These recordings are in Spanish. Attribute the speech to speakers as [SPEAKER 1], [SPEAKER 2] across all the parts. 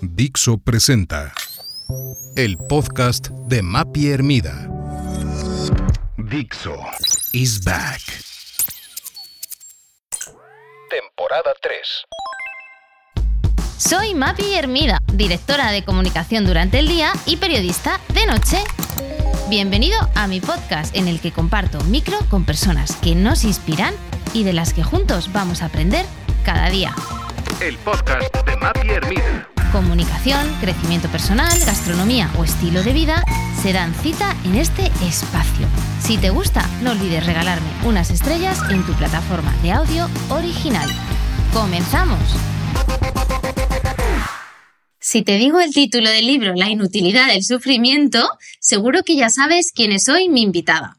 [SPEAKER 1] Dixo presenta el podcast de Mapi Hermida. Dixo is back. Temporada 3.
[SPEAKER 2] Soy Mapi Hermida, directora de comunicación durante el día y periodista de noche. Bienvenido a mi podcast en el que comparto micro con personas que nos inspiran y de las que juntos vamos a aprender cada día.
[SPEAKER 1] El podcast de Mapi Hermida.
[SPEAKER 2] Comunicación, crecimiento personal, gastronomía o estilo de vida se dan cita en este espacio. Si te gusta, no olvides regalarme unas estrellas en tu plataforma de audio original. ¡Comenzamos! Si te digo el título del libro La inutilidad del sufrimiento, seguro que ya sabes quién es hoy mi invitada.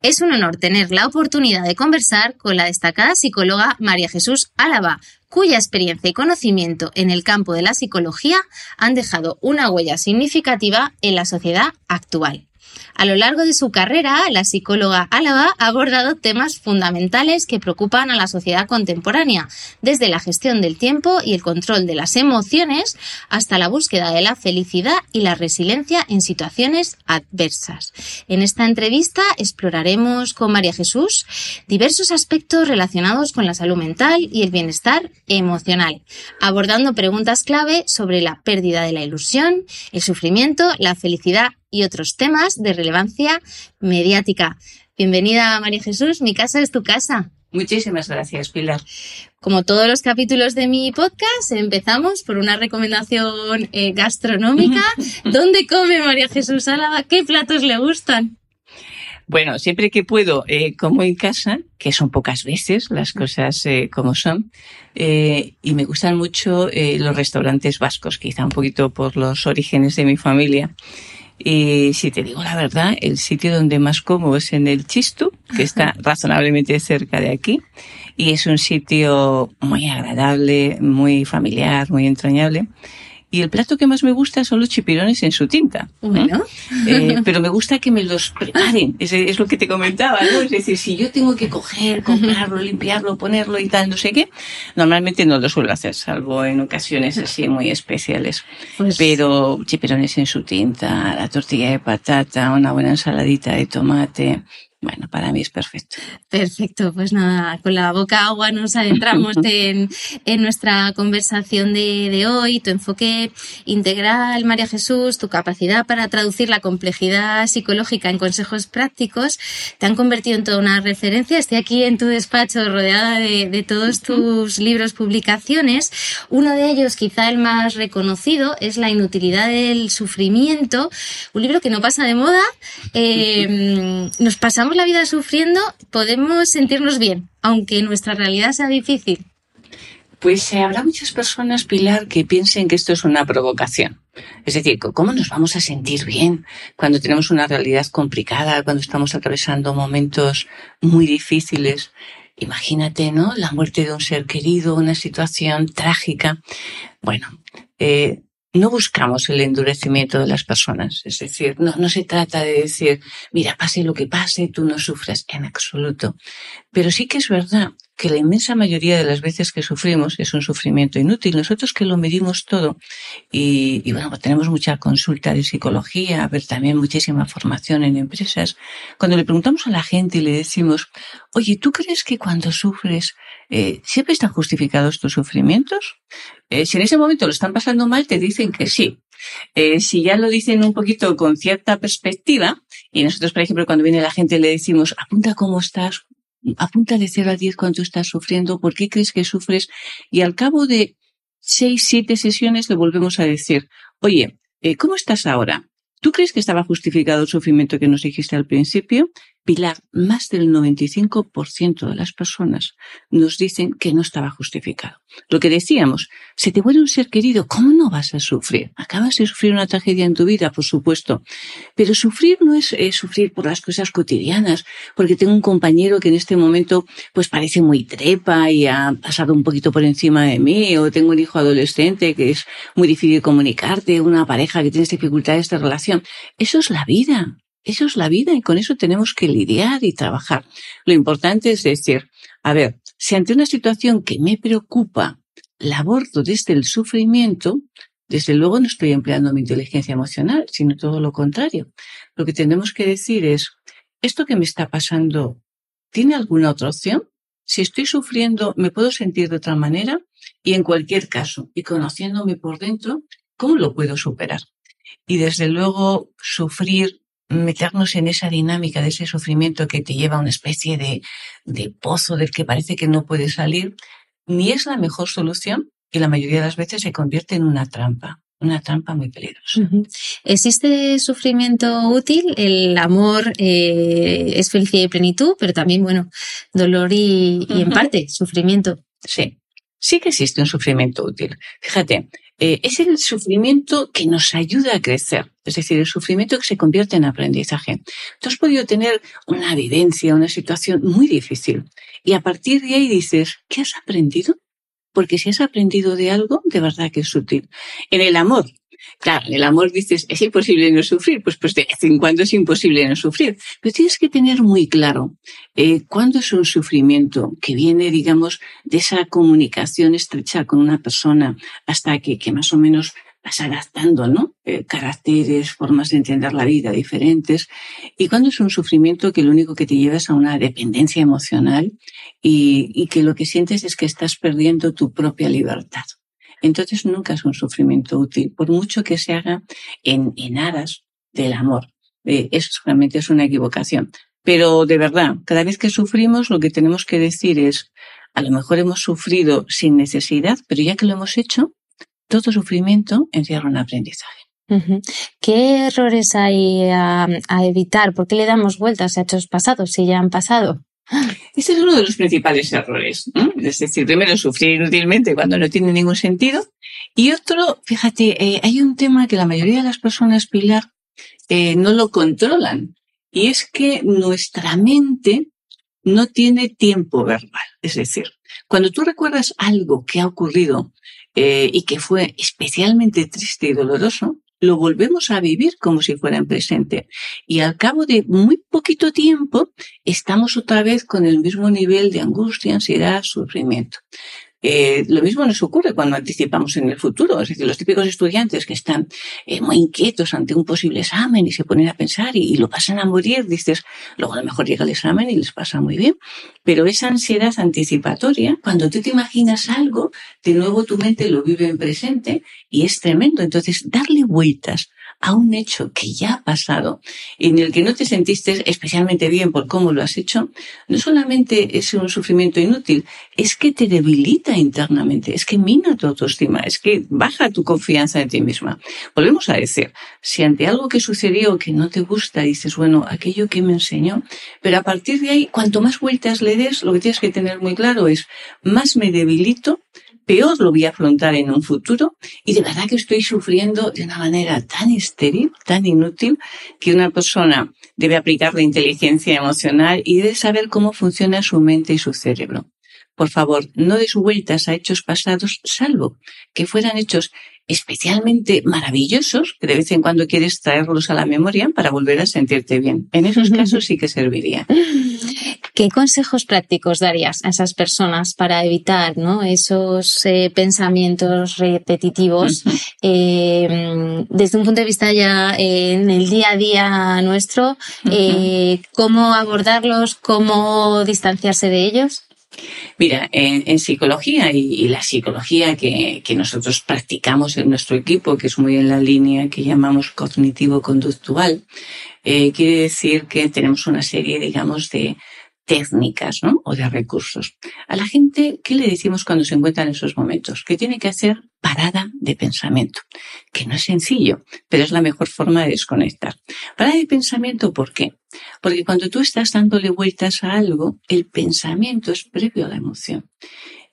[SPEAKER 2] Es un honor tener la oportunidad de conversar con la destacada psicóloga María Jesús Álava, cuya experiencia y conocimiento en el campo de la psicología han dejado una huella significativa en la sociedad actual. A lo largo de su carrera, la psicóloga Álava ha abordado temas fundamentales que preocupan a la sociedad contemporánea, desde la gestión del tiempo y el control de las emociones hasta la búsqueda de la felicidad y la resiliencia en situaciones adversas. En esta entrevista exploraremos con María Jesús diversos aspectos relacionados con la salud mental y el bienestar emocional, abordando preguntas clave sobre la pérdida de la ilusión, el sufrimiento, la felicidad y otros temas de relevancia mediática. Bienvenida, María Jesús. Mi casa es tu casa.
[SPEAKER 3] Muchísimas gracias, Pilar.
[SPEAKER 2] Como todos los capítulos de mi podcast, empezamos por una recomendación eh, gastronómica. ¿Dónde come María Jesús Álava? ¿Qué platos le gustan?
[SPEAKER 3] Bueno, siempre que puedo eh, como en casa, que son pocas veces las cosas eh, como son, eh, y me gustan mucho eh, los restaurantes vascos, quizá un poquito por los orígenes de mi familia. Y si te digo la verdad, el sitio donde más como es en el Chistu, que está razonablemente cerca de aquí. Y es un sitio muy agradable, muy familiar, muy entrañable. Y el plato que más me gusta son los chipirones en su tinta.
[SPEAKER 2] Bueno.
[SPEAKER 3] Eh, pero me gusta que me los preparen. Es, es, lo que te comentaba, ¿no? Es decir, si yo tengo que coger, comprarlo, limpiarlo, ponerlo y tal, no sé qué, normalmente no lo suelo hacer, salvo en ocasiones así muy especiales.
[SPEAKER 2] Pues-
[SPEAKER 3] Pero chipirones en su tinta, la tortilla de patata, una buena ensaladita de tomate. Bueno, para mí es perfecto.
[SPEAKER 2] Perfecto, pues nada, con la boca agua nos adentramos en, en nuestra conversación de, de, hoy, tu enfoque integral, María Jesús, tu capacidad para traducir la complejidad psicológica en consejos prácticos, te han convertido en toda una referencia. Estoy aquí en tu despacho rodeada de, de todos tus libros, publicaciones. Uno de ellos, quizá el más reconocido, es La inutilidad del sufrimiento, un libro que no pasa de moda. Eh, nos pasamos la vida sufriendo, podemos sentirnos bien, aunque nuestra realidad sea difícil.
[SPEAKER 3] Pues eh, habrá muchas personas, Pilar, que piensen que esto es una provocación. Es decir, ¿cómo nos vamos a sentir bien cuando tenemos una realidad complicada, cuando estamos atravesando momentos muy difíciles? Imagínate, ¿no? La muerte de un ser querido, una situación trágica. Bueno, eh, no buscamos el endurecimiento de las personas. Es decir, no, se trata de decir, mira, pase lo que pase, tú no sufras en absoluto. Pero sí que es verdad que la inmensa mayoría de las veces que sufrimos es un sufrimiento inútil. Nosotros que lo medimos todo y, y bueno, pues tenemos mucha consulta de psicología, pero también muchísima formación en empresas. Cuando le preguntamos a la gente y le decimos, oye, ¿tú crees que cuando sufres eh, siempre están justificados tus sufrimientos? Eh, si en ese momento lo están pasando mal, te dicen que sí. Eh, si ya lo dicen un poquito con cierta perspectiva, y nosotros, por ejemplo, cuando viene la gente le decimos, apunta cómo estás, apunta de 0 a 10 cuánto estás sufriendo, por qué crees que sufres, y al cabo de seis, siete sesiones le volvemos a decir, oye, eh, ¿cómo estás ahora? ¿Tú crees que estaba justificado el sufrimiento que nos dijiste al principio? Pilar, más del 95% de las personas nos dicen que no estaba justificado. Lo que decíamos, se te muere un ser querido, ¿cómo no vas a sufrir? Acabas de sufrir una tragedia en tu vida, por supuesto. Pero sufrir no es, sufrir por las cosas cotidianas, porque tengo un compañero que en este momento pues parece muy trepa y ha pasado un poquito por encima de mí, o tengo un hijo adolescente que es muy difícil comunicarte, una pareja que tienes dificultades de relación. Eso es la vida. Eso es la vida y con eso tenemos que lidiar y trabajar. Lo importante es decir, a ver, si ante una situación que me preocupa la abordo desde el sufrimiento, desde luego no estoy empleando mi inteligencia emocional, sino todo lo contrario. Lo que tenemos que decir es, ¿esto que me está pasando tiene alguna otra opción? Si estoy sufriendo, ¿me puedo sentir de otra manera? Y en cualquier caso, y conociéndome por dentro, ¿cómo lo puedo superar? Y desde luego, sufrir meternos en esa dinámica de ese sufrimiento que te lleva a una especie de, de pozo del que parece que no puedes salir, ni es la mejor solución y la mayoría de las veces se convierte en una trampa, una trampa muy peligrosa.
[SPEAKER 2] ¿Existe sufrimiento útil? El amor eh, es felicidad y plenitud, pero también, bueno, dolor y, y en parte sufrimiento.
[SPEAKER 3] Sí, sí que existe un sufrimiento útil. Fíjate, eh, es el sufrimiento que nos ayuda a crecer, es decir, el sufrimiento que se convierte en aprendizaje. Tú has podido tener una vivencia, una situación muy difícil y a partir de ahí dices, ¿qué has aprendido? Porque si has aprendido de algo, de verdad que es útil. En el amor, Claro, el amor dices, es imposible no sufrir, pues, pues de vez en cuando es imposible no sufrir. Pero tienes que tener muy claro eh, cuándo es un sufrimiento que viene, digamos, de esa comunicación estrecha con una persona hasta que, que más o menos vas adaptando, ¿no? Eh, caracteres, formas de entender la vida diferentes. Y cuando es un sufrimiento que lo único que te lleva es a una dependencia emocional y, y que lo que sientes es que estás perdiendo tu propia libertad entonces nunca es un sufrimiento útil, por mucho que se haga en, en aras del amor. Eh, eso realmente es una equivocación. Pero de verdad, cada vez que sufrimos, lo que tenemos que decir es, a lo mejor hemos sufrido sin necesidad, pero ya que lo hemos hecho, todo sufrimiento encierra un aprendizaje.
[SPEAKER 2] ¿Qué errores hay a, a, evitar? ¿Por qué le damos vueltas a hechos pasados si ya han pasado?
[SPEAKER 3] Ese es uno de los principales errores. Es decir, primero sufrir inútilmente cuando no tiene ningún sentido. Y otro, fíjate, eh, hay un tema que la mayoría de las personas, Pilar, eh, no lo controlan. Y es que nuestra mente no tiene tiempo verbal. Es decir, cuando tú recuerdas algo que ha ocurrido eh, y que fue especialmente triste y doloroso, lo volvemos a vivir como si fuera en presente. Y al cabo de muy poquito tiempo, estamos otra vez con el mismo nivel de angustia, ansiedad, sufrimiento. Eh, lo mismo nos ocurre cuando anticipamos en el futuro. Es decir, los típicos estudiantes que están eh, muy inquietos ante un posible examen y se ponen a pensar y, y, lo pasan a morir, dices, luego a lo mejor llega el examen y les pasa muy bien. Pero esa ansiedad anticipatoria, cuando tú te imaginas algo, de nuevo tu mente lo vive en presente y es tremendo. Entonces, darle vueltas a un hecho que ya ha pasado, en el que no te sentiste especialmente bien por cómo lo has hecho, no solamente es un sufrimiento inútil, es que te debilita internamente, es que mina tu autoestima, es que baja tu confianza en ti misma. Volvemos a decir, si ante algo que sucedió que no te gusta, dices, bueno, aquello que me enseñó, pero a partir de ahí, cuanto más vueltas le des, lo que tienes que tener muy claro es, más me debilito, peor lo voy a afrontar en un futuro y de verdad que estoy sufriendo de una manera tan estéril, tan inútil, que una persona debe aplicar la inteligencia emocional y debe saber cómo funciona su mente y su cerebro. Por favor, no des vueltas a hechos pasados, salvo que fueran hechos especialmente maravillosos, que de vez en cuando quieres traerlos a la memoria para volver a sentirte bien. En esos casos sí que serviría.
[SPEAKER 2] ¿Qué consejos prácticos darías a esas personas para evitar ¿no? esos eh, pensamientos repetitivos eh, desde un punto de vista ya eh, en el día a día nuestro? ¿Cómo abordarlos? ¿Cómo distanciarse de ellos?
[SPEAKER 3] Mira, en, en psicología y, y, la psicología que, que, nosotros practicamos en nuestro equipo, que es muy en la línea que llamamos cognitivo-conductual, eh, quiere decir que tenemos una serie, digamos, de, técnicas ¿no? o de recursos. A la gente, ¿qué le decimos cuando se encuentra en esos momentos? Que tiene que hacer parada de pensamiento, que no es sencillo, pero es la mejor forma de desconectar. Parada de pensamiento, ¿por qué? Porque cuando tú estás dándole vueltas a algo, el pensamiento es previo a la emoción.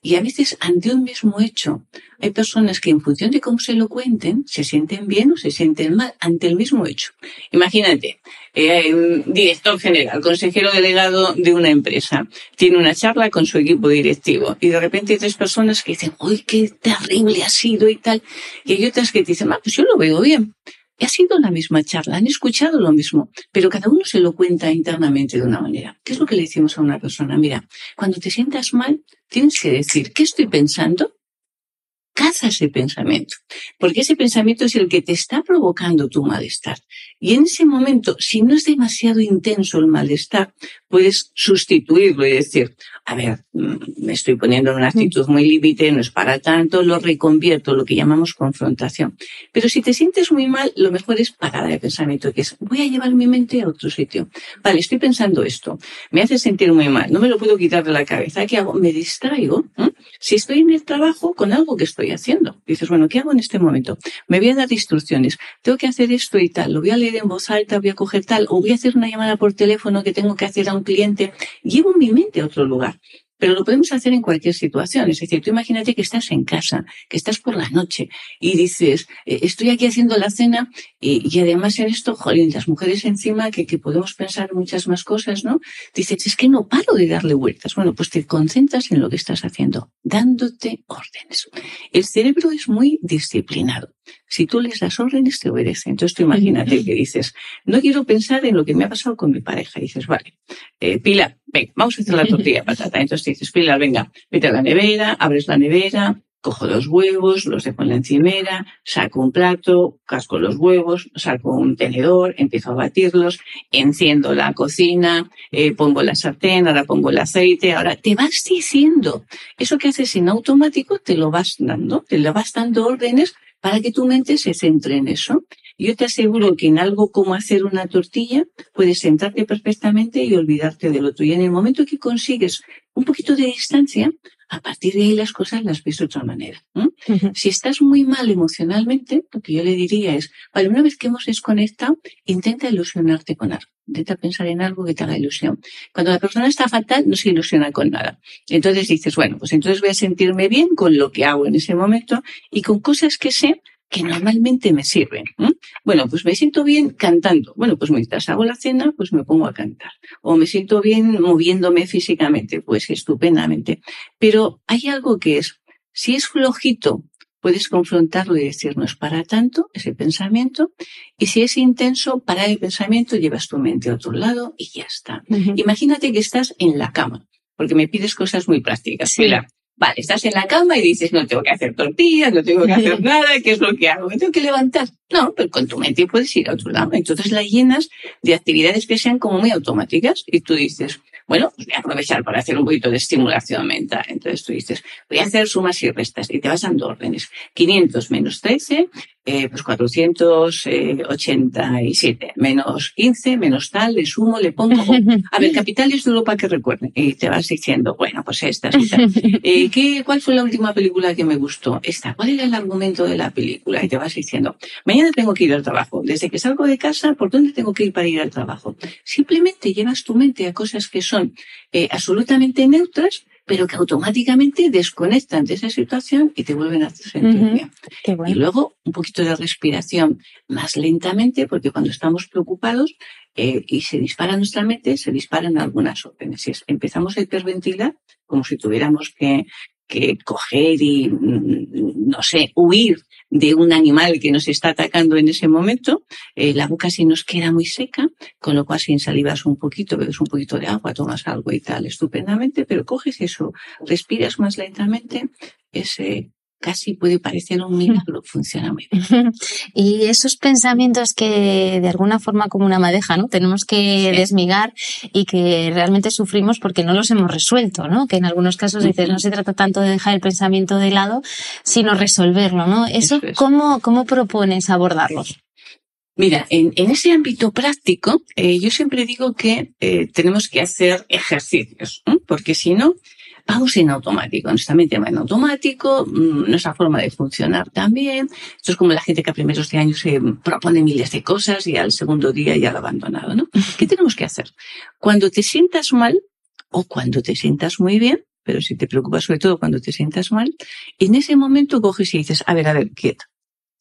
[SPEAKER 3] Y a veces ante un mismo hecho, hay personas que en función de cómo se lo cuenten, se sienten bien o se sienten mal ante el mismo hecho. Imagínate, eh, director general, consejero delegado de una empresa, tiene una charla con su equipo directivo y de repente hay tres personas que dicen, uy, qué terrible ha sido y tal. Y hay otras que dicen, ah, pues yo lo veo bien. Y ha sido la misma charla, han escuchado lo mismo, pero cada uno se lo cuenta internamente de una manera. ¿Qué es lo que le decimos a una persona? Mira, cuando te sientas mal, tienes que decir, ¿qué estoy pensando? Caza ese pensamiento, porque ese pensamiento es el que te está provocando tu malestar. Y en ese momento, si no es demasiado intenso el malestar, puedes sustituirlo y decir, a ver, mm, me estoy poniendo en una actitud muy límite, no es para tanto, lo reconvierto, lo que llamamos confrontación. Pero si te sientes muy mal, lo mejor es parar de pensamiento, que es, voy a llevar mi mente a otro sitio. Vale, estoy pensando esto, me hace sentir muy mal, no me lo puedo quitar de la cabeza, ¿qué hago? Me distraigo. Si estoy en el trabajo con algo que estoy haciendo, dices, bueno, ¿qué hago en este momento? Me voy a dar instrucciones, tengo que hacer esto y tal, lo voy a leer en voz alta, voy a coger tal, o voy a hacer una llamada por teléfono que tengo que hacer a un cliente, llevo mi mente a otro lugar. Pero lo podemos hacer en cualquier situación. Es decir, tú imagínate que estás en casa, que estás por la noche y dices, eh, estoy aquí haciendo la cena y, además en esto, jolín, las mujeres encima que, que podemos pensar muchas más cosas, ¿no? Dices, es que no paro de darle vueltas. Bueno, pues te concentras en lo que estás haciendo, dándote órdenes. El cerebro es muy disciplinado. Si tú les das órdenes, te obedece. Entonces tú imagínate que dices, no quiero pensar en lo que me ha pasado con mi pareja. Y dices, vale, eh, Pilar, venga, vamos a hacer la tortilla de patata. Entonces dices, Pilar, venga, vete a la nevera, abres la nevera, cojo dos huevos, los dejo en la encimera, saco un plato, casco los huevos, saco un tenedor, empiezo a batirlos, enciendo la cocina, eh, pongo la sartén, ahora pongo el aceite, ahora te vas diciendo. Eso que haces en automático te lo vas dando, te lo vas dando órdenes para que tu mente se centre en eso. Yo te aseguro que en algo como hacer una tortilla puedes sentarte perfectamente y olvidarte de lo tuyo. En el momento que consigues un poquito de distancia, a partir de ahí las cosas las ves de otra manera. Si estás muy mal emocionalmente, lo que yo le diría es, vale, una vez que hemos desconectado, intenta ilusionarte con algo. Intenta pensar en algo que te haga ilusión. Cuando la persona está fatal, no se ilusiona con nada. Entonces dices, bueno, pues entonces voy a sentirme bien con lo que hago en ese momento y con cosas que sé que normalmente me sirven. Bueno, pues me siento bien cantando. Bueno, pues mientras hago la cena, pues me pongo a cantar. O me siento bien moviéndome físicamente, pues estupendamente. Pero hay algo que es, si es flojito, puedes confrontarlo y decir, no es para tanto ese pensamiento. Y si es intenso, para el pensamiento, llevas tu mente a otro lado y ya está. Imagínate que estás en la cama, porque me pides cosas muy prácticas. Sí. Vale, estás en la cama y dices, no tengo que hacer tortillas, no tengo que hacer nada, ¿qué es lo que hago? Me tengo que levantar. No, pero con tu mente puedes ir a otro lado. Entonces la llenas de actividades que sean como muy automáticas y tú dices, bueno, pues voy a aprovechar para hacer un poquito de estimulación mental. Entonces tú dices, voy a hacer sumas y restas y te vas dando órdenes. 500 menos 13, eh, pues 487 menos 15, menos tal, le sumo, le pongo. A ver, capitales de Europa que recuerden. Y te vas diciendo, bueno, pues estas y tal. Eh, ¿qué, ¿Cuál fue la última película que me gustó? Esta. ¿Cuál era el argumento de la película? Y te vas diciendo, mañana tengo que ir al trabajo. Desde que salgo de casa, ¿por dónde tengo que ir para ir al trabajo? Simplemente llevas tu mente a cosas que son eh, absolutamente neutras, pero que automáticamente desconectan de esa situación y te vuelven a hacer sentir bien. Y luego un poquito de respiración más lentamente, porque cuando estamos preocupados eh, y se dispara nuestra mente, se disparan algunas órdenes. Si empezamos a hiperventilar, como si tuviéramos que que coger y, mm, no sé, huir de un animal que nos está atacando en ese momento, eh, la boca se nos queda muy seca, con lo cual sin salivas un poquito, bebes un poquito de agua, tomas algo y tal, estupendamente, pero coges eso, respiras más lentamente, ese casi puede parecer un milagro, funciona muy bien.
[SPEAKER 2] Y esos pensamientos que de alguna forma como una madeja, ¿no? Tenemos que desmigar y que realmente sufrimos porque no los hemos resuelto, ¿no? Que en algunos casos dices, no se trata tanto de dejar el pensamiento de lado, sino resolverlo, ¿no? Eso, ¿cómo, ¿cómo propones abordarlos?
[SPEAKER 3] Mira, en, ese ámbito práctico, eh, yo siempre digo que eh, tenemos que hacer ejercicios, porque si no, vamos en automático. Nuestra mente va en automático, mm, nuestra forma de funcionar también. Esto es como la gente que a primeros de año se propone miles de cosas y al segundo día ya lo ha abandonado, ¿no? ¿Qué tenemos que hacer? Cuando te sientas mal o cuando te sientas muy bien, pero si te preocupas sobre todo cuando te sientas mal, en ese momento coges y dices, a ver, a ver, quieto.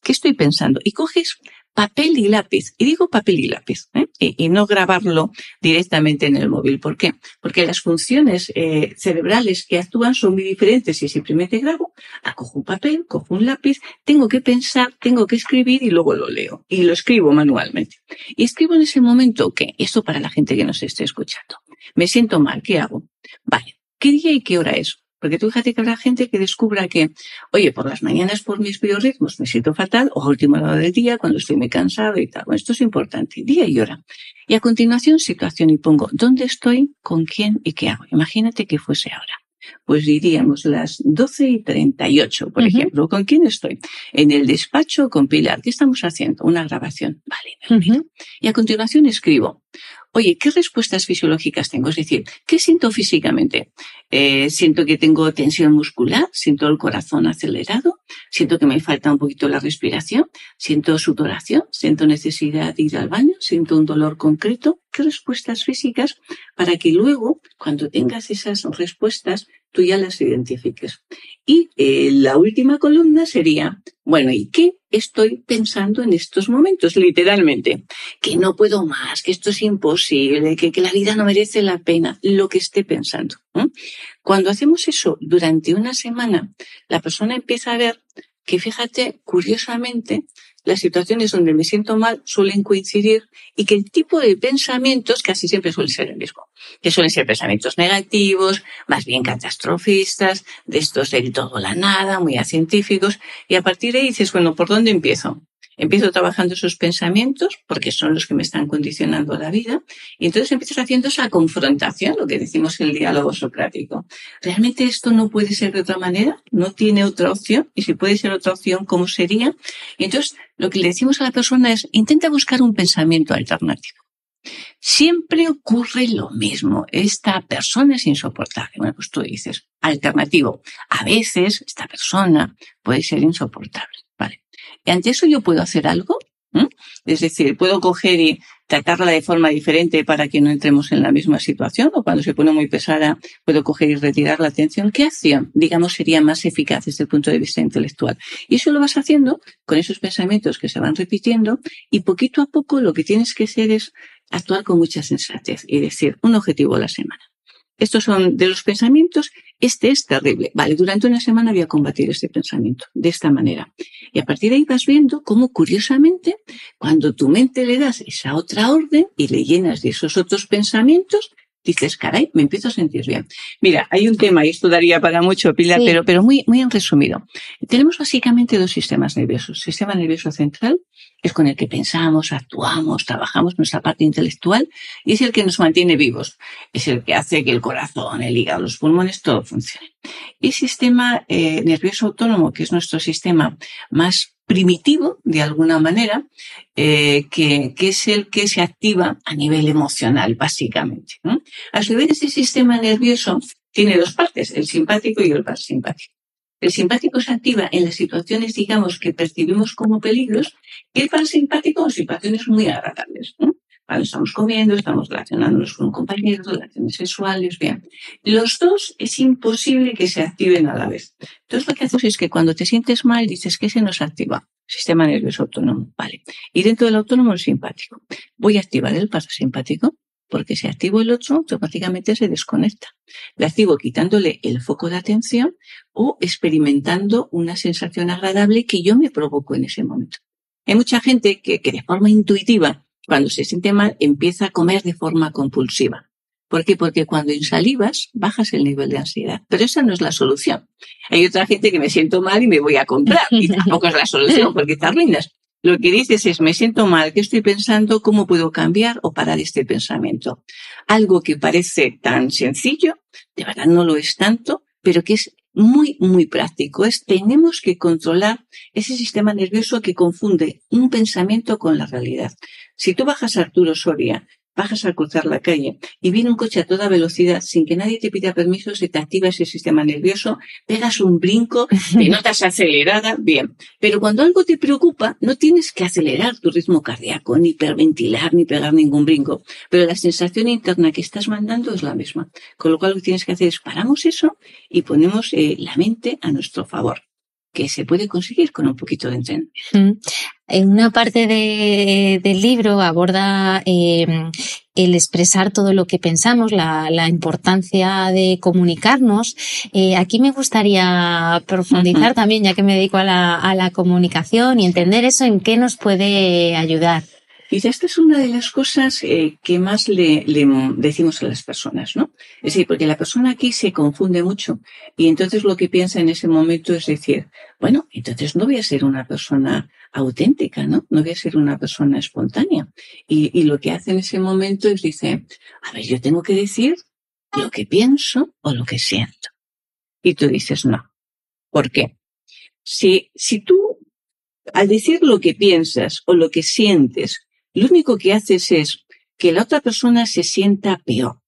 [SPEAKER 3] ¿Qué estoy pensando? Y coges papel y lápiz. Y digo papel y lápiz, ¿eh? y, no grabarlo directamente en el móvil. ¿Por qué? Porque las funciones eh, cerebrales que actúan son muy diferentes. Y simplemente grabo, cojo un papel, cojo un lápiz, tengo que pensar, tengo que escribir y luego lo leo. Y lo escribo manualmente. Y escribo en ese momento, ¿qué? Esto para la gente que nos esté escuchando. Me siento mal, ¿qué hago? Vale, ¿qué día y qué hora es? Porque tú fíjate que habrá gente que descubra que, oye, por las mañanas por mis biorritmos me siento fatal, o a última hora del día cuando estoy muy cansado y tal. Bueno, esto es importante, día y hora. Y a continuación, situación y pongo, ¿dónde estoy? ¿Con quién? ¿Y qué hago? Imagínate que fuese ahora. Pues diríamos las 12 y 38, por ejemplo. ¿Con quién estoy? En el despacho con Pilar. ¿Qué estamos haciendo? Una grabación. Vale, Y a continuación escribo, oye, ¿qué respuestas fisiológicas tengo? Es decir, ¿qué siento físicamente? Eh, siento que tengo tensión muscular, siento el corazón acelerado, siento que me falta un poquito la respiración, siento sudoración, siento necesidad de ir al baño, siento un dolor concreto. ¿Qué respuestas físicas para que luego, cuando tengas esas respuestas, tú ya las identifiques? Y eh, la última columna sería, bueno, ¿y qué estoy pensando en estos momentos? Literalmente, que no puedo más, que esto es imposible, que, que la vida no merece la pena, lo que esté pensando. Cuando hacemos eso durante una semana, la persona empieza a ver que, fíjate, curiosamente, las situaciones donde me siento mal suelen coincidir y que el tipo de pensamientos casi siempre suele ser el mismo, que suelen ser pensamientos negativos, más bien catastrofistas, de estos del todo la nada, muy científicos, y a partir de ahí dices, bueno, ¿por dónde empiezo? Empiezo trabajando esos pensamientos, porque son los que me están condicionando la vida, y entonces empiezas haciendo esa confrontación, lo que decimos el diálogo socrático. ¿Realmente esto no puede ser de otra manera? ¿No tiene otra opción? Y si puede ser otra opción, ¿cómo sería? Y entonces lo que le decimos a la persona es, intenta buscar un pensamiento alternativo. Siempre ocurre lo mismo. Esta persona es insoportable. Bueno, pues tú dices, alternativo. A veces esta persona puede ser insoportable. Vale. Y ante eso yo puedo hacer algo. Es decir, puedo coger y tratarla de forma diferente para que no entremos en la misma situación o cuando se pone muy pesada puedo coger y retirar la atención. ¿Qué acción, digamos, sería más eficaz desde el punto de vista intelectual? Y eso lo vas haciendo con esos pensamientos que se van repitiendo y poquito a poco lo que tienes que hacer es actuar con mucha sensatez y decir un objetivo a la semana. Estos son de los pensamientos. Este es terrible. Vale, durante una semana voy a combatir este pensamiento de esta manera. Y a partir de ahí vas viendo cómo, curiosamente, cuando tu mente le das esa otra orden y le llenas de esos otros pensamientos, dices, caray, me empiezo a sentir bien. Mira, hay un tema, y esto daría para mucho, Pilar, pero, pero muy, muy en resumido. Tenemos básicamente dos sistemas nerviosos. Sistema nervioso central, es con el que pensamos, actuamos, trabajamos nuestra parte intelectual, y es el que nos mantiene vivos. Es el que hace que el corazón, el hígado, los pulmones, todo funcione. Y sistema eh, nervioso autónomo, que es nuestro sistema más primitivo, de alguna manera, eh, que, que, es el que se activa a nivel emocional, básicamente. A su vez, este sistema nervioso tiene dos partes, el simpático y el parasimpático. El simpático se activa en las situaciones, digamos, que percibimos como peligros, y el parasimpático en situaciones muy agradables. Cuando estamos comiendo, estamos relacionándonos con un compañero, relaciones sexuales, bien. Los dos es imposible que se activen a la vez. Entonces lo que hacemos es que cuando te sientes mal dices que se nos activa. Sistema nervioso autónomo, vale. Y dentro del autónomo el simpático. Voy a activar el parasimpático porque si activo el otro, automáticamente se desconecta. Le activo quitándole el foco de atención o experimentando una sensación agradable que yo me provoco en ese momento. Hay mucha gente que, que de forma intuitiva cuando se siente mal, empieza a comer de forma compulsiva. ¿Por qué? Porque cuando insalivas, bajas el nivel de ansiedad. Pero esa no es la solución. Hay otra gente que me siento mal y me voy a comprar. Y tampoco es la solución porque te arruinas. Lo que dices es, me siento mal, ¿qué estoy pensando? ¿Cómo puedo cambiar o parar este pensamiento? Algo que parece tan sencillo, de verdad no lo es tanto, pero que es muy, muy práctico. Es tenemos que controlar ese sistema nervioso que confunde un pensamiento con la realidad. Si tú bajas a Arturo Soria bajas al cruzar la calle y viene un coche a toda velocidad sin que nadie te pida permiso, se te activa ese sistema nervioso, pegas un brinco, te notas acelerada, bien. Pero cuando algo te preocupa, no tienes que acelerar tu ritmo cardíaco, ni hiperventilar, ni pegar ningún brinco. Pero la sensación interna que estás mandando es la misma. Con lo cual lo que tienes que hacer es paramos eso y ponemos eh, la mente a nuestro favor que se puede conseguir con un poquito de entrenamiento.
[SPEAKER 2] En una parte del libro aborda em, el expresar todo lo que pensamos, la, importancia de comunicarnos. Eh, aquí me gustaría profundizar también, ya que me dedico a la, a la comunicación y entender eso en qué nos puede ayudar.
[SPEAKER 3] Y esta es una de las cosas eh, que más le, decimos a las personas, ¿no? Es decir, porque la persona aquí se confunde mucho y entonces lo que piensa en ese momento es decir, bueno, entonces no voy a ser una persona auténtica, ¿no? No voy a ser una persona espontánea. Y, y lo que hace en ese momento es dice, a ver, yo tengo que decir lo que pienso o lo que siento. Y tú dices, no. ¿Por qué? Si, si tú, al decir lo que piensas o lo que sientes, lo único que haces es que la otra persona se sienta peor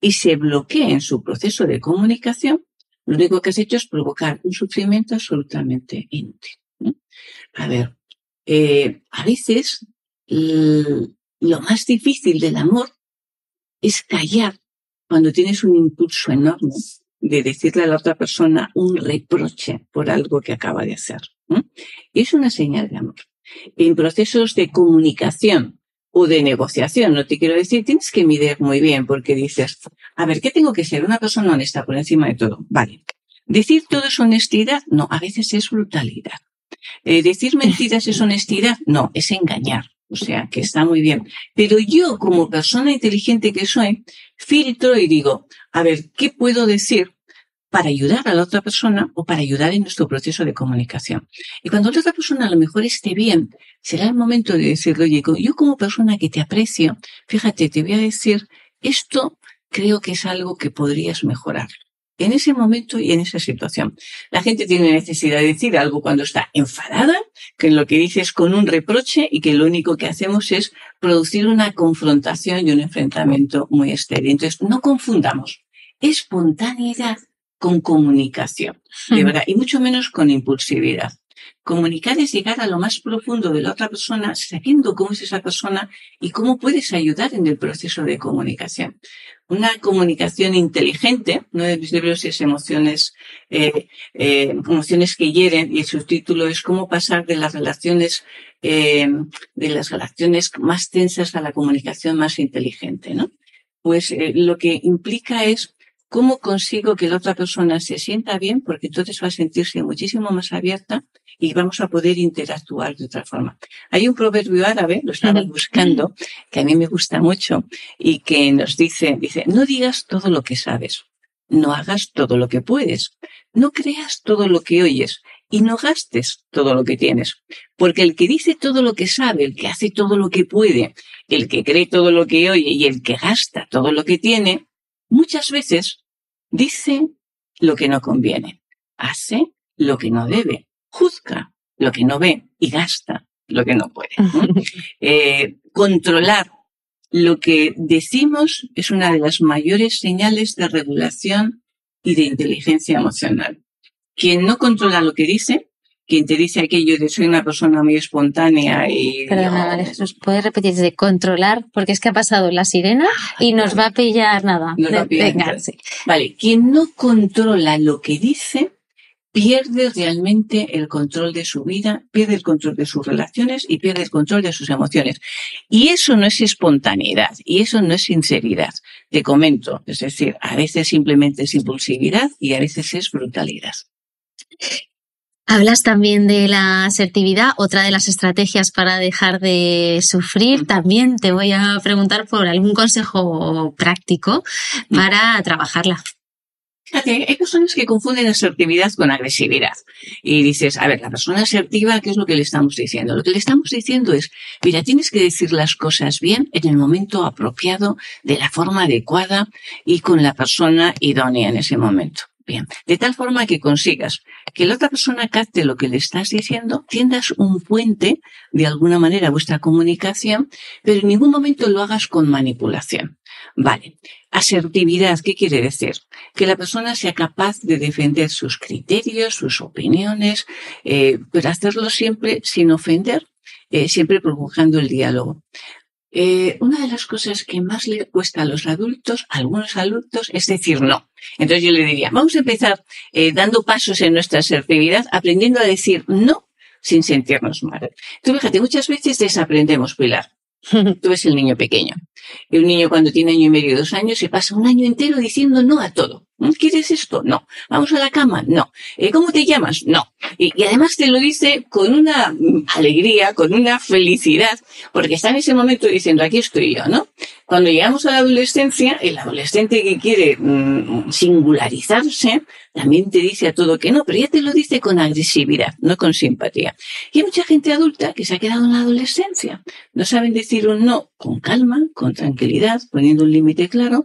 [SPEAKER 3] y se bloquee en su proceso de comunicación. Lo único que has hecho es provocar un sufrimiento absolutamente inútil. A ver, eh, a veces lo más difícil del amor es callar cuando tienes un impulso enorme de decirle a la otra persona un reproche por algo que acaba de hacer. Es una señal de amor en procesos de comunicación o de negociación, no te quiero decir, tienes que medir muy bien porque dices, a ver, ¿qué tengo que ser? Una persona honesta por encima de todo. Vale. Decir todo es honestidad, no, a veces es brutalidad. Eh, decir mentiras es honestidad, no, es engañar. O sea, que está muy bien. Pero yo, como persona inteligente que soy, filtro y digo, a ver, ¿qué puedo decir para ayudar a la otra persona o para ayudar en nuestro proceso de comunicación. Y cuando la otra persona a lo mejor esté bien, será el momento de decirle, oye, yo como persona que te aprecio, fíjate, te voy a decir, esto creo que es algo que podrías mejorar. En ese momento y en esa situación. La gente tiene necesidad de decir algo cuando está enfadada, que lo que dice es con un reproche y que lo único que hacemos es producir una confrontación y un enfrentamiento muy estéril. Entonces, no confundamos espontaneidad con comunicación, de verdad, y mucho menos con impulsividad. Comunicar es llegar a lo más profundo de la otra persona, sabiendo cómo es esa persona y cómo puedes ayudar en el proceso de comunicación. Una comunicación inteligente, uno de mis libros es Emociones, eh, eh, Emociones que hieren, y el subtítulo es Cómo pasar de las relaciones, eh, de las relaciones más tensas a la comunicación más inteligente, ¿no? Pues lo que implica es ¿Cómo consigo que la otra persona se sienta bien? Porque entonces va a sentirse muchísimo más abierta y vamos a poder interactuar de otra forma. Hay un proverbio árabe, lo estaba buscando, que a mí me gusta mucho y que nos dice, dice, no digas todo lo que sabes, no hagas todo lo que puedes, no creas todo lo que oyes y no gastes todo lo que tienes. Porque el que dice todo lo que sabe, el que hace todo lo que puede, el que cree todo lo que oye y el que gasta todo lo que tiene, muchas veces dice lo que no conviene, hace lo que no debe, juzga lo que no ve y gasta lo que no puede. Eh, controlar lo que decimos es una de las mayores señales de regulación y de inteligencia emocional. Quien no controla lo que dice quien te dice aquello de soy una persona muy espontánea y...
[SPEAKER 2] Perdona, ¿nos puedes repetir de controlar? Porque es que ha pasado la sirena ah, y nos va a pillar nada.
[SPEAKER 3] Nos va a pillar. Vale, quien no controla lo que dice pierde realmente el control de su vida, pierde el control de sus relaciones y pierde el control de sus emociones. Y eso no es espontaneidad y eso no es sinceridad. Te comento, es decir, a veces simplemente es impulsividad y a veces es brutalidad.
[SPEAKER 2] Hablas también de la asertividad, otra de las estrategias para dejar de sufrir. También te voy a preguntar por algún consejo práctico para trabajarla.
[SPEAKER 3] Fíjate, hay personas que confunden asertividad con agresividad. Y dices, a ver, la persona asertiva, ¿qué es lo que le estamos diciendo? Lo que le estamos diciendo es, mira, tienes que decir las cosas bien en el momento apropiado, de la forma adecuada y con la persona idónea en ese momento. Bien, de tal forma que consigas que la otra persona capte lo que le estás diciendo, tiendas un puente de alguna manera a vuestra comunicación, pero en ningún momento lo hagas con manipulación. Vale, asertividad, ¿qué quiere decir? Que la persona sea capaz de defender sus criterios, sus opiniones, eh, pero hacerlo siempre sin ofender, eh, siempre provocando el diálogo. Eh, una de las cosas que más le cuesta a los adultos, a algunos adultos, es decir no. Entonces yo le diría, vamos a empezar eh, dando pasos en nuestra asertividad, aprendiendo a decir no sin sentirnos mal. Tú fíjate, muchas veces desaprendemos, Pilar. Tú ves el niño pequeño. El niño cuando tiene año y medio, dos años, se pasa un año entero diciendo no a todo. ¿Mm? ¿Quieres esto? No. ¿Vamos a la cama? No. Eh, ¿Cómo te llamas? No. Y, además te lo dice con una mm, alegría, con una felicidad, porque está en ese momento diciendo, aquí estoy yo, ¿no? Cuando llegamos a la adolescencia, el adolescente que quiere mmm, singularizarse, también te dice a todo que no, pero ya te lo dice con agresividad, no con simpatía. Y hay mucha gente adulta que se ha quedado en la adolescencia. No saben decir un no con calma, con tranquilidad, poniendo un límite claro,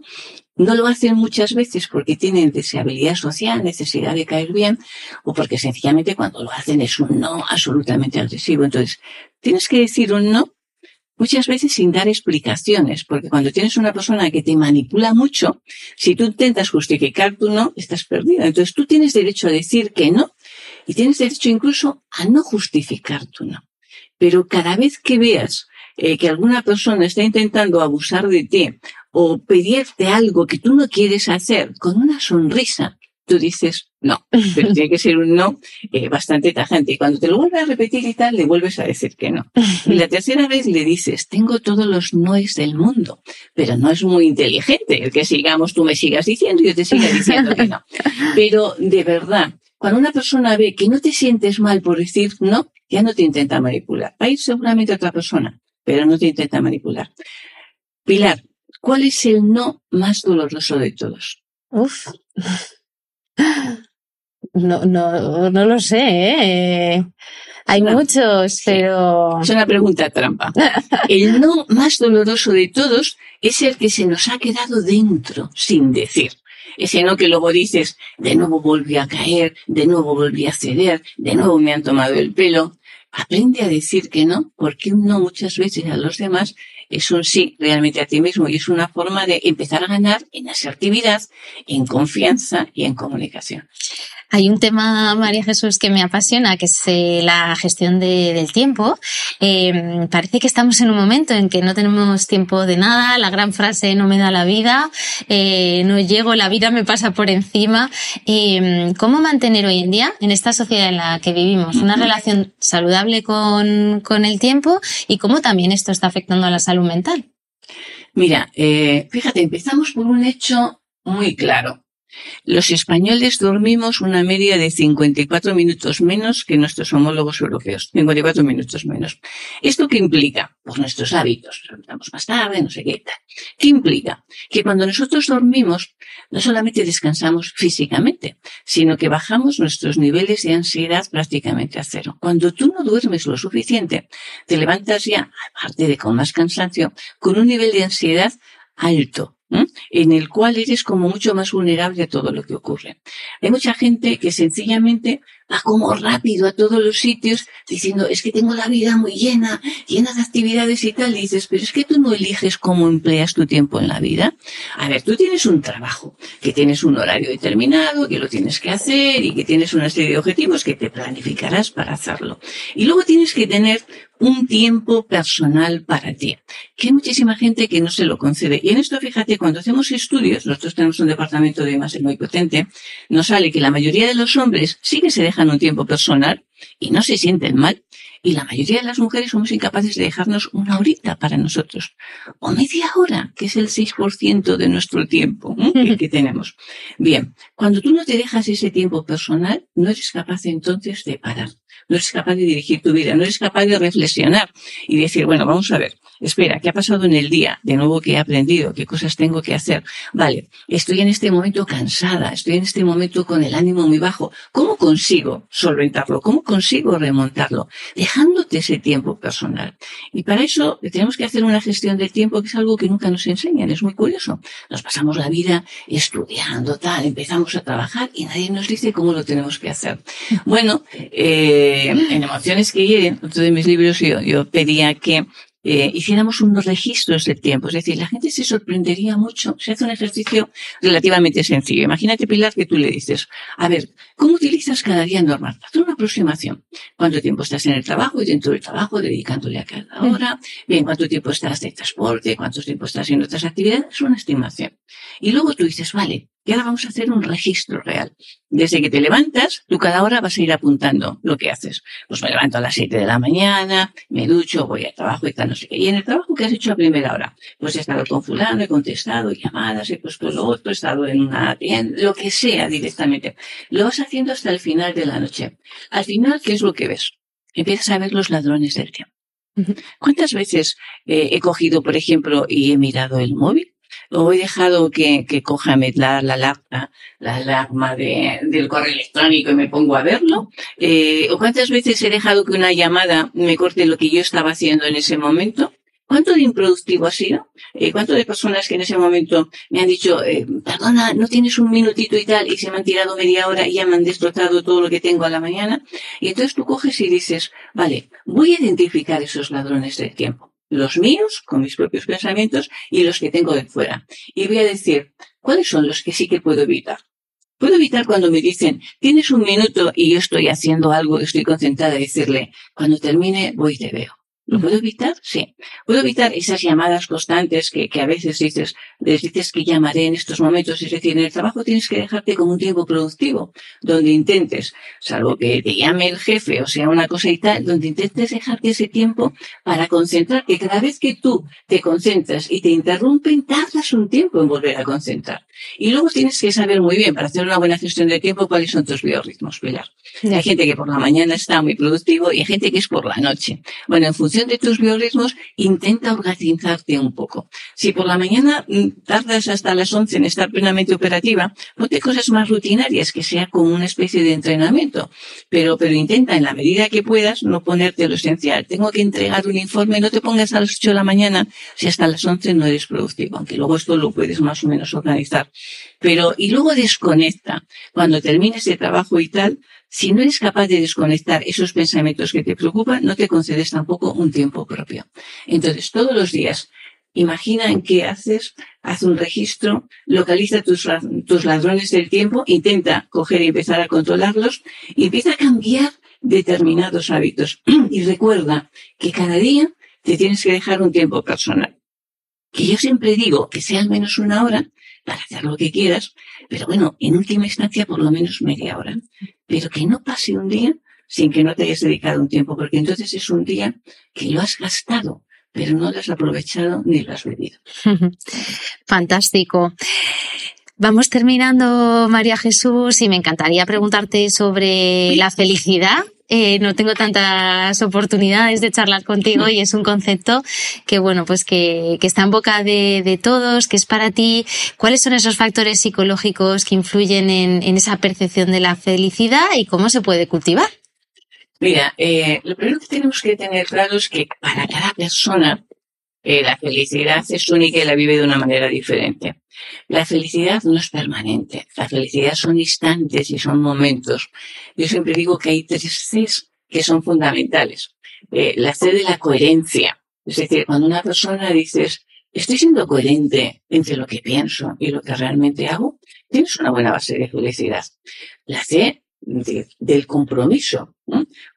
[SPEAKER 3] no lo hacen muchas veces porque tienen deseabilidad social, necesidad de caer bien, o porque sencillamente cuando lo hacen es un no absolutamente agresivo. Entonces, tienes que decir un no muchas veces sin dar explicaciones, porque cuando tienes una persona que te manipula mucho, si tú intentas justificar tu no, estás perdida. Entonces, tú tienes derecho a decir que no, y tienes derecho incluso a no justificar tu no. Pero cada vez que veas eh, que alguna persona está intentando abusar de ti o pedirte algo que tú no quieres hacer con una sonrisa, tú dices no, pero tiene que ser un no eh, bastante tajante. Y cuando te lo vuelve a repetir y tal, le vuelves a decir que no. Y la tercera vez le dices, tengo todos los noes del mundo, pero no es muy inteligente el que sigamos, tú me sigas diciendo y yo te siga diciendo que no. Pero de verdad, cuando una persona ve que no te sientes mal por decir no, ya no te intenta manipular. Va a ir seguramente otra persona, pero no te intenta manipular. Pilar, ¿cuál es el no más doloroso de todos?
[SPEAKER 2] Uf. No, no, no lo sé, ¿eh? Hay no, muchos, pero...
[SPEAKER 3] Es una pregunta trampa. El no más doloroso de todos es el que se nos ha quedado dentro, sin decir. Ese no que luego dices, de nuevo volví a caer, de nuevo volví a ceder, de nuevo me han tomado el pelo. Aprende a decir que no, porque un no muchas veces a los demás es un sí realmente a ti mismo y es una forma de empezar a ganar en asertividad, en confianza y en comunicación.
[SPEAKER 2] Hay un tema, María Jesús, que me apasiona, que es eh, la gestión de, del tiempo. Eh, parece que estamos en un momento en que no tenemos tiempo de nada, la gran frase no me da la vida, eh, no llego, la vida me pasa por encima. Eh, ¿Cómo mantener hoy en día, en esta sociedad en la que vivimos, una relación saludable con, con el tiempo y cómo también esto está afectando a la salud mental?
[SPEAKER 3] Mira, eh, fíjate, empezamos por un hecho muy claro. Los españoles dormimos una media de 54 minutos menos que nuestros homólogos europeos. 54 minutos menos. ¿Esto qué implica? Pues nuestros hábitos. Dormimos más tarde, no sé qué. ¿Qué implica? Que cuando nosotros dormimos, no solamente descansamos físicamente, sino que bajamos nuestros niveles de ansiedad prácticamente a cero. Cuando tú no duermes lo suficiente, te levantas ya, aparte de con más cansancio, con un nivel de ansiedad alto, en el cual eres como mucho más vulnerable a todo lo que ocurre. Hay mucha gente que sencillamente va como rápido a todos los sitios diciendo, es que tengo la vida muy llena, llena de actividades y tal. Y dices, pero es que tú no eliges cómo empleas tu tiempo en la vida. A ver, tú tienes un trabajo, que tienes un horario determinado, que lo tienes que hacer y que tienes una serie de objetivos que te planificarás para hacerlo. Y luego tienes que tener un tiempo personal para ti, que hay muchísima gente que no se lo concede. Y en esto, fíjate, cuando hacemos estudios, nosotros tenemos un departamento de imagen muy potente, nos sale que la mayoría de los hombres sí que se dejan un tiempo personal y no se sienten mal. Y la mayoría de las mujeres somos incapaces de dejarnos una horita para nosotros. O media hora, que es el 6% de nuestro tiempo ¿eh? que, que tenemos. Bien, cuando tú no te dejas ese tiempo personal, no eres capaz entonces de parar. No eres capaz de dirigir tu vida, no eres capaz de reflexionar y decir, bueno, vamos a ver, espera, ¿qué ha pasado en el día? De nuevo, ¿qué he aprendido? ¿Qué cosas tengo que hacer? Vale, estoy en este momento cansada, estoy en este momento con el ánimo muy bajo. ¿Cómo consigo solventarlo? ¿Cómo consigo remontarlo? Dejándote ese tiempo personal. Y para eso tenemos que hacer una gestión del tiempo que es algo que nunca nos enseñan. Es muy curioso. Nos pasamos la vida estudiando, tal, empezamos a trabajar y nadie nos dice cómo lo tenemos que hacer. Bueno, eh, en Emociones que hieren, otro de mis libros, yo, yo pedía que eh, hiciéramos unos registros del tiempo. Es decir, la gente se sorprendería mucho. Se hace un ejercicio relativamente sencillo. Imagínate, Pilar, que tú le dices, a ver, ¿cómo utilizas cada día normal? Haz una aproximación. ¿Cuánto tiempo estás en el trabajo y dentro del trabajo, dedicándole a cada hora? Bien, ¿cuánto tiempo estás de transporte? ¿Cuánto tiempo estás en otras actividades? Es una estimación. Y luego tú dices, vale, y ahora vamos a hacer un registro real. Desde que te levantas, tú cada hora vas a ir apuntando lo que haces. Pues me levanto a las 7 de la mañana, me ducho, voy al trabajo y tal, no sé qué. Y en el trabajo que has hecho a primera hora, pues he estado con fulano, he contestado llamadas, he puesto lo otro, he estado en una tienda, lo que sea directamente. Lo vas haciendo hasta el final de la noche. Al final, ¿qué es lo que ves? Empiezas a ver los ladrones del tiempo. ¿Cuántas veces eh, he cogido, por ejemplo, y he mirado el móvil? O he dejado que, que coja la, la, la, la alarma de, del correo electrónico y me pongo a verlo, eh, o cuántas veces he dejado que una llamada me corte lo que yo estaba haciendo en ese momento. ¿Cuánto de improductivo ha sido? Eh, ¿Cuánto de personas que en ese momento me han dicho, eh, perdona, no tienes un minutito y tal, y se me han tirado media hora y ya me han destrozado todo lo que tengo a la mañana? Y entonces tú coges y dices, vale, voy a identificar esos ladrones del tiempo los míos, con mis propios pensamientos, y los que tengo de fuera. Y voy a decir, ¿cuáles son los que sí que puedo evitar? Puedo evitar cuando me dicen, tienes un minuto y yo estoy haciendo algo, estoy concentrada, decirle, cuando termine voy y te veo. ¿Lo puedo evitar? Sí. Puedo evitar esas llamadas constantes que, que a veces dices, les dices que llamaré en estos momentos. Es decir, en el trabajo tienes que dejarte como un tiempo productivo, donde intentes, salvo que te llame el jefe o sea una cosa y tal, donde intentes dejarte ese tiempo para concentrar, que cada vez que tú te concentras y te interrumpen, tardas un tiempo en volver a concentrar. Y luego tienes que saber muy bien, para hacer una buena gestión de tiempo, cuáles son tus biorritmos, Pilar. Hay gente que por la mañana está muy productivo y hay gente que es por la noche. Bueno, en función de tus biorritmos, intenta organizarte un poco. Si por la mañana mm, tardas hasta las 11 en estar plenamente operativa, ponte cosas más rutinarias, que sea como una especie de entrenamiento. Pero, pero intenta en la medida que puedas no ponerte lo esencial. Tengo que entregar un informe, no te pongas a las 8 de la mañana si hasta las 11 no eres productivo, aunque luego esto lo puedes más o menos organizar. Pero, y luego desconecta. Cuando termines de trabajo y tal, si no eres capaz de desconectar esos pensamientos que te preocupan, no te concedes tampoco un tiempo propio. Entonces, todos los días, imagina en qué haces, haz un registro, localiza tus, tus ladrones del tiempo, intenta coger y empezar a controlarlos, y empieza a cambiar determinados hábitos. Y recuerda que cada día te tienes que dejar un tiempo personal. Que yo siempre digo que sea al menos una hora para hacer lo que quieras, pero bueno, en última instancia por lo menos media hora pero que no pase un día sin que no te hayas dedicado un tiempo, porque entonces es un día que lo has gastado, pero no lo has aprovechado ni lo has bebido.
[SPEAKER 2] Fantástico. Vamos terminando, María Jesús, y me encantaría preguntarte sobre la felicidad. Eh, no tengo tantas oportunidades de charlar contigo y es un concepto que, bueno, pues que, que está en boca de, de, todos, que es para ti. ¿Cuáles son esos factores psicológicos que influyen en, en esa percepción de la felicidad y cómo se puede cultivar?
[SPEAKER 3] Mira, eh, lo primero que tenemos que tener claro es que para cada persona eh, la felicidad es única y la vive de una manera diferente. La felicidad no es permanente. La felicidad son instantes y son momentos. Yo siempre digo que hay tres Cs que son fundamentales. Eh, la C de la coherencia. Es decir, cuando una persona dices, estoy siendo coherente entre lo que pienso y lo que realmente hago, tienes una buena base de felicidad. La C del compromiso.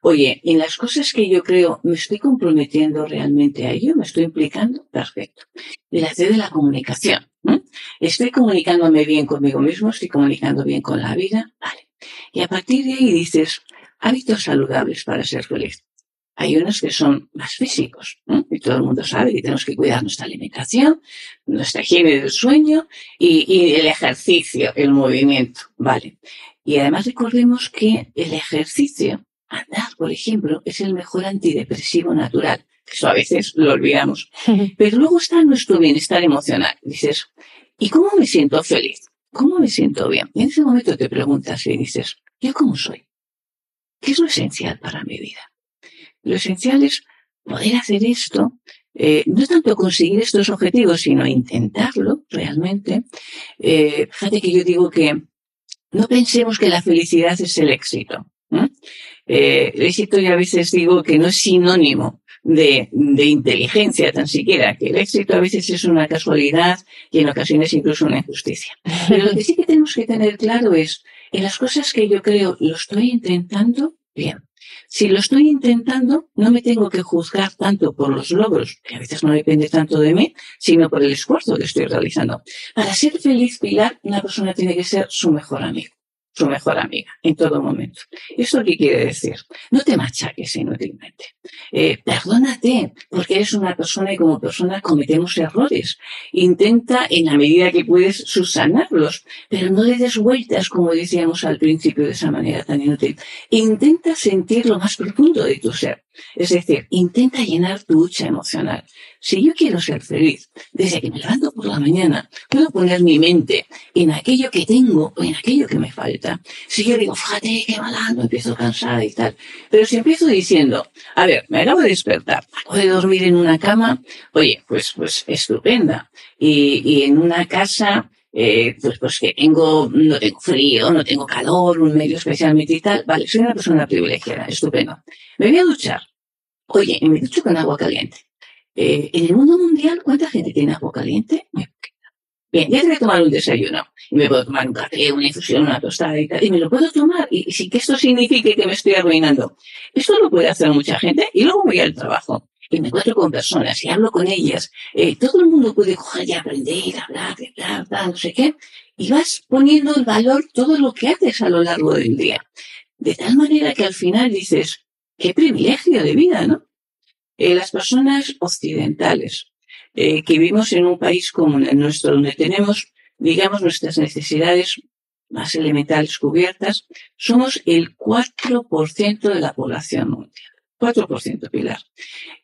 [SPEAKER 3] Oye, en las cosas que yo creo, ¿me estoy comprometiendo realmente a ello? ¿Me estoy implicando? Perfecto. Y la C de la comunicación. ¿Estoy comunicándome bien conmigo mismo? ¿Estoy comunicando bien con la vida? Vale. Y a partir de ahí dices, hábitos saludables para ser feliz. Hay unos que son más físicos, y todo el mundo sabe que tenemos que cuidar nuestra alimentación, nuestra higiene del sueño y, y el ejercicio, el movimiento, ¿vale? Y además recordemos que el ejercicio, andar, por ejemplo, es el mejor antidepresivo natural. Eso a veces lo olvidamos. Pero luego está nuestro bienestar emocional. Dices, ¿y cómo me siento feliz? ¿Cómo me siento bien? Y en ese momento te preguntas y dices, ¿yo cómo soy? ¿Qué es lo esencial para mi vida? Lo esencial es poder hacer esto, eh, no tanto conseguir estos objetivos, sino intentarlo realmente. Eh, fíjate que yo digo que no pensemos que la felicidad es el éxito. Eh, el éxito ya a veces digo que no es sinónimo de, de, inteligencia tan siquiera, que el éxito a veces es una casualidad y en ocasiones incluso una injusticia. Pero lo que sí que tenemos que tener claro es, en las cosas que yo creo lo estoy intentando, bien. Si lo estoy intentando, no me tengo que juzgar tanto por los logros, que a veces no depende tanto de mí, sino por el esfuerzo que estoy realizando. Para ser feliz, Pilar, una persona tiene que ser su mejor amigo su mejor amiga en todo momento. ¿Eso qué quiere decir? No te machaques inútilmente. Eh, perdónate, porque eres una persona y como persona cometemos errores. Intenta, en la medida que puedes, subsanarlos, pero no le des vueltas, como decíamos al principio, de esa manera tan inútil. Intenta sentir lo más profundo de tu ser. Es decir, intenta llenar tu ducha emocional. Si yo quiero ser feliz, desde que me levanto por la mañana, puedo poner mi mente en aquello que tengo o en aquello que me falta. Si yo digo, fíjate, qué malando, empiezo cansada y tal. Pero si empiezo diciendo, a ver, me acabo de despertar, acabo de dormir en una cama, oye, pues, pues, estupenda. Y, y en una casa, eh, pues, pues que tengo, no tengo frío, no tengo calor, un medio especialmente y tal. Vale, soy una persona privilegiada, estupendo. Me voy a duchar. Oye, me ducho con agua caliente. Eh, en el mundo mundial, ¿cuánta gente tiene agua caliente? Bien, ya que tomar un desayuno. Y me puedo tomar un café, una infusión, una tostada y tal. Y me lo puedo tomar. Y, sin que esto signifique que me estoy arruinando. Esto lo puede hacer mucha gente. Y luego voy al trabajo. Y me encuentro con personas y hablo con ellas. Eh, todo el mundo puede coger y aprender, hablar, hablar, tal, no sé qué. Y vas poniendo el valor todo lo que haces a lo largo del día. De tal manera que al final dices, qué privilegio de vida, ¿no? Eh, las personas occidentales eh, que vivimos en un país como el nuestro, donde tenemos, digamos, nuestras necesidades más elementales cubiertas, somos el 4% de la población mundial. 4%, Pilar.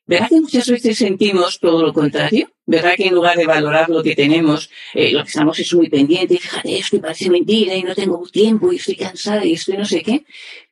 [SPEAKER 3] ¿Verdad que muchas veces sentimos todo lo contrario? ¿Verdad que en lugar de valorar lo que tenemos, eh, lo que estamos es muy pendiente, fíjate, esto parece mentira y no tengo tiempo y estoy cansada y estoy no sé qué?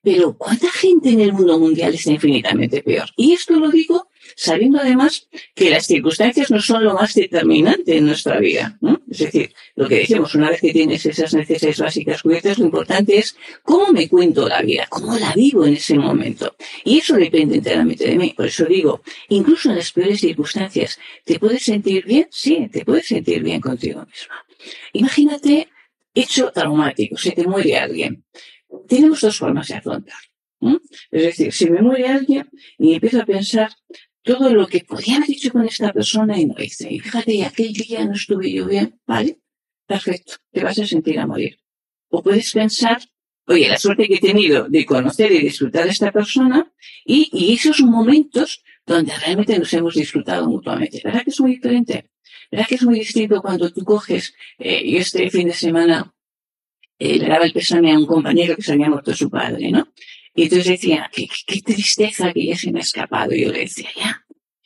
[SPEAKER 3] Pero ¿cuánta gente en el mundo mundial está infinitamente peor? Y esto lo digo sabiendo además que las circunstancias no son lo más determinante en nuestra vida. Es decir, lo que decimos, una vez que tienes esas necesidades básicas cubiertas, lo importante es cómo me cuento la vida, cómo la vivo en ese momento. Y eso depende enteramente de mí. Por eso digo, incluso en las peores circunstancias, ¿te puedes sentir bien? Sí, te puedes sentir bien contigo misma. Imagínate hecho traumático, se te muere alguien. Tenemos dos formas de afrontar. Es decir, si me muere alguien y empiezo a pensar todo lo que podía haber dicho con esta persona y no hice. Y fíjate, aquel día no estuve yo bien, ¿vale? Perfecto, te vas a sentir a morir. O puedes pensar, oye, la suerte que he tenido de conocer y disfrutar de esta persona y, y esos momentos donde realmente nos hemos disfrutado mutuamente. ¿Verdad que es muy diferente? ¿Verdad que es muy distinto cuando tú coges, eh, y este fin de semana eh, le daba el pésame a un compañero que se había muerto su padre, ¿no? Y entonces decía, qué, qué tristeza que ya se me ha escapado. Y yo le decía, ya,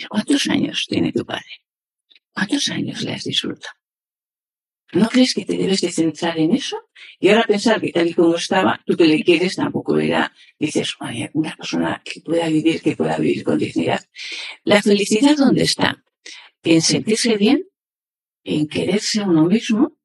[SPEAKER 3] ¿cuántos años tiene tu padre? ¿Cuántos años le has disfrutado? ¿No crees que te debes de centrar en eso? Y ahora pensar que tal y como estaba, tú que le quieres tampoco era, dices, una persona que pueda vivir, que pueda vivir con dignidad. La felicidad, ¿dónde está? En sentirse bien, en quererse a uno mismo,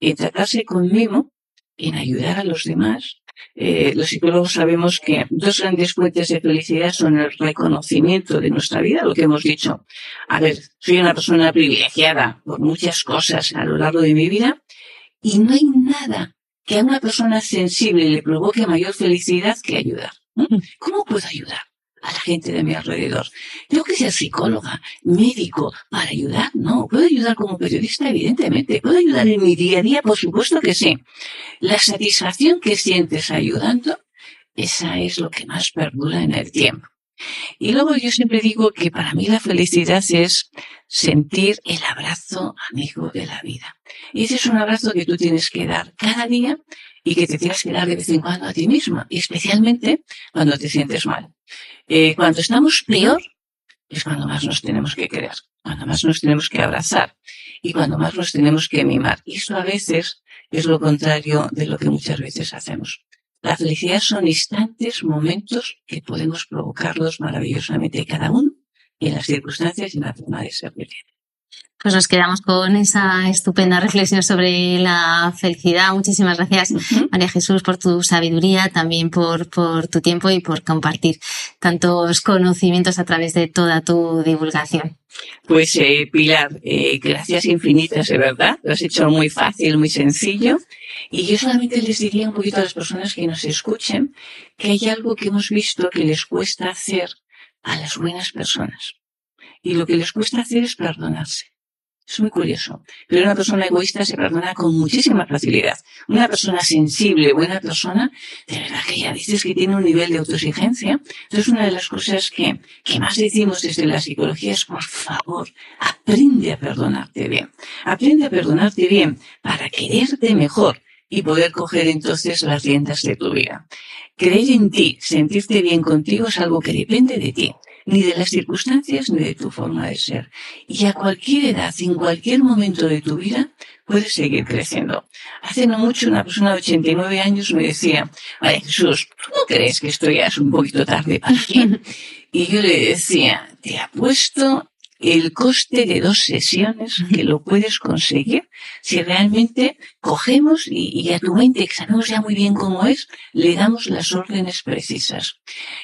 [SPEAKER 3] en tratarse con mimo, en ayudar a los demás, eh, los psicólogos sabemos que dos grandes fuentes de felicidad son el reconocimiento de nuestra vida, lo que hemos dicho. A ver, soy una persona privilegiada por muchas cosas a lo largo de mi vida y no hay nada que a una persona sensible le provoque mayor felicidad que ayudar. ¿Cómo puedo ayudar? A la gente de mi alrededor. Tengo que ser psicóloga, médico, para ayudar. No, puedo ayudar como periodista, evidentemente. Puedo ayudar en mi día a día, por supuesto que sí. La satisfacción que sientes ayudando, esa es lo que más perdura en el tiempo. Y luego yo siempre digo que para mí la felicidad es sentir el abrazo amigo de la vida. Y ese es un abrazo que tú tienes que dar cada día y que te tienes que dar de vez en cuando a ti mismo, y especialmente cuando te sientes mal. Eh, cuando estamos peor, es cuando más nos tenemos que querer, cuando más nos tenemos que abrazar y cuando más nos tenemos que mimar. Y eso a veces es lo contrario de lo que muchas veces hacemos. La felicidad son instantes, momentos que podemos provocarlos maravillosamente cada uno en las circunstancias y en la forma de ser que tiene.
[SPEAKER 2] Pues nos quedamos con esa estupenda reflexión sobre la felicidad. Muchísimas gracias, María Jesús, por tu sabiduría, también por, por tu tiempo y por compartir tantos conocimientos a través de toda tu divulgación.
[SPEAKER 3] Pues eh, Pilar, eh, gracias infinitas, de verdad. Lo has hecho muy fácil, muy sencillo. Y yo solamente les diría un poquito a las personas que nos escuchen que hay algo que hemos visto que les cuesta hacer a las buenas personas. Y lo que les cuesta hacer es perdonarse. Es muy curioso. Pero una persona egoísta se perdona con muchísima facilidad. Una persona sensible, buena persona, de verdad que ya dices que tiene un nivel de autoexigencia. Entonces, una de las cosas que, que más decimos desde la psicología es, por favor, aprende a perdonarte bien. Aprende a perdonarte bien para quererte mejor y poder coger entonces las riendas de tu vida. Creer en ti, sentirte bien contigo es algo que depende de ti ni de las circunstancias ni de tu forma de ser. Y a cualquier edad, en cualquier momento de tu vida, puedes seguir creciendo. Hace no mucho una persona de 89 años me decía, Ay Jesús, ¿tú no crees que esto ya es un poquito tarde para ti? Y yo le decía, te apuesto el coste de dos sesiones que lo puedes conseguir si realmente cogemos y, a tu mente, que sabemos ya muy bien cómo es, le damos las órdenes precisas.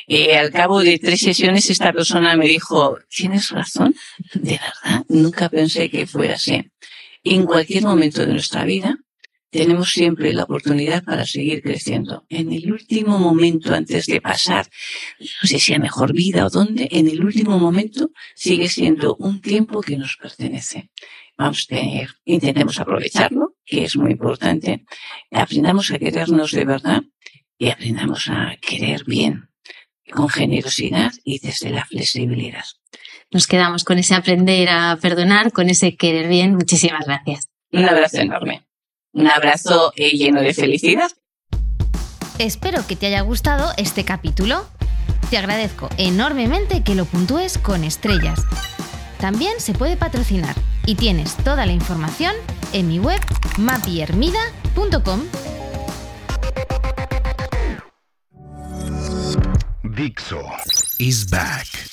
[SPEAKER 3] Eh, al cabo de tres sesiones esta persona me dijo, tienes razón, de verdad, nunca pensé que fuera así. En cualquier momento de nuestra vida tenemos siempre la oportunidad para seguir creciendo. En el último momento, antes de pasar, no sé si a mejor vida o dónde, en el último momento sigue siendo un tiempo que nos pertenece. Vamos a tener, intentemos aprovecharlo, que es muy importante. Aprendamos a querernos de verdad y aprendamos a querer bien, con generosidad y desde la flexibilidad.
[SPEAKER 2] Nos quedamos con ese aprender a perdonar, con ese querer bien. Muchísimas gracias.
[SPEAKER 3] Un abrazo enorme. Un abrazo eh, lleno de felicidad.
[SPEAKER 2] Espero que te haya gustado este capítulo. Te agradezco enormemente que lo puntúes con estrellas. También se puede patrocinar y tienes toda la información en mi web mapiermida.com.
[SPEAKER 1] Dixo is back.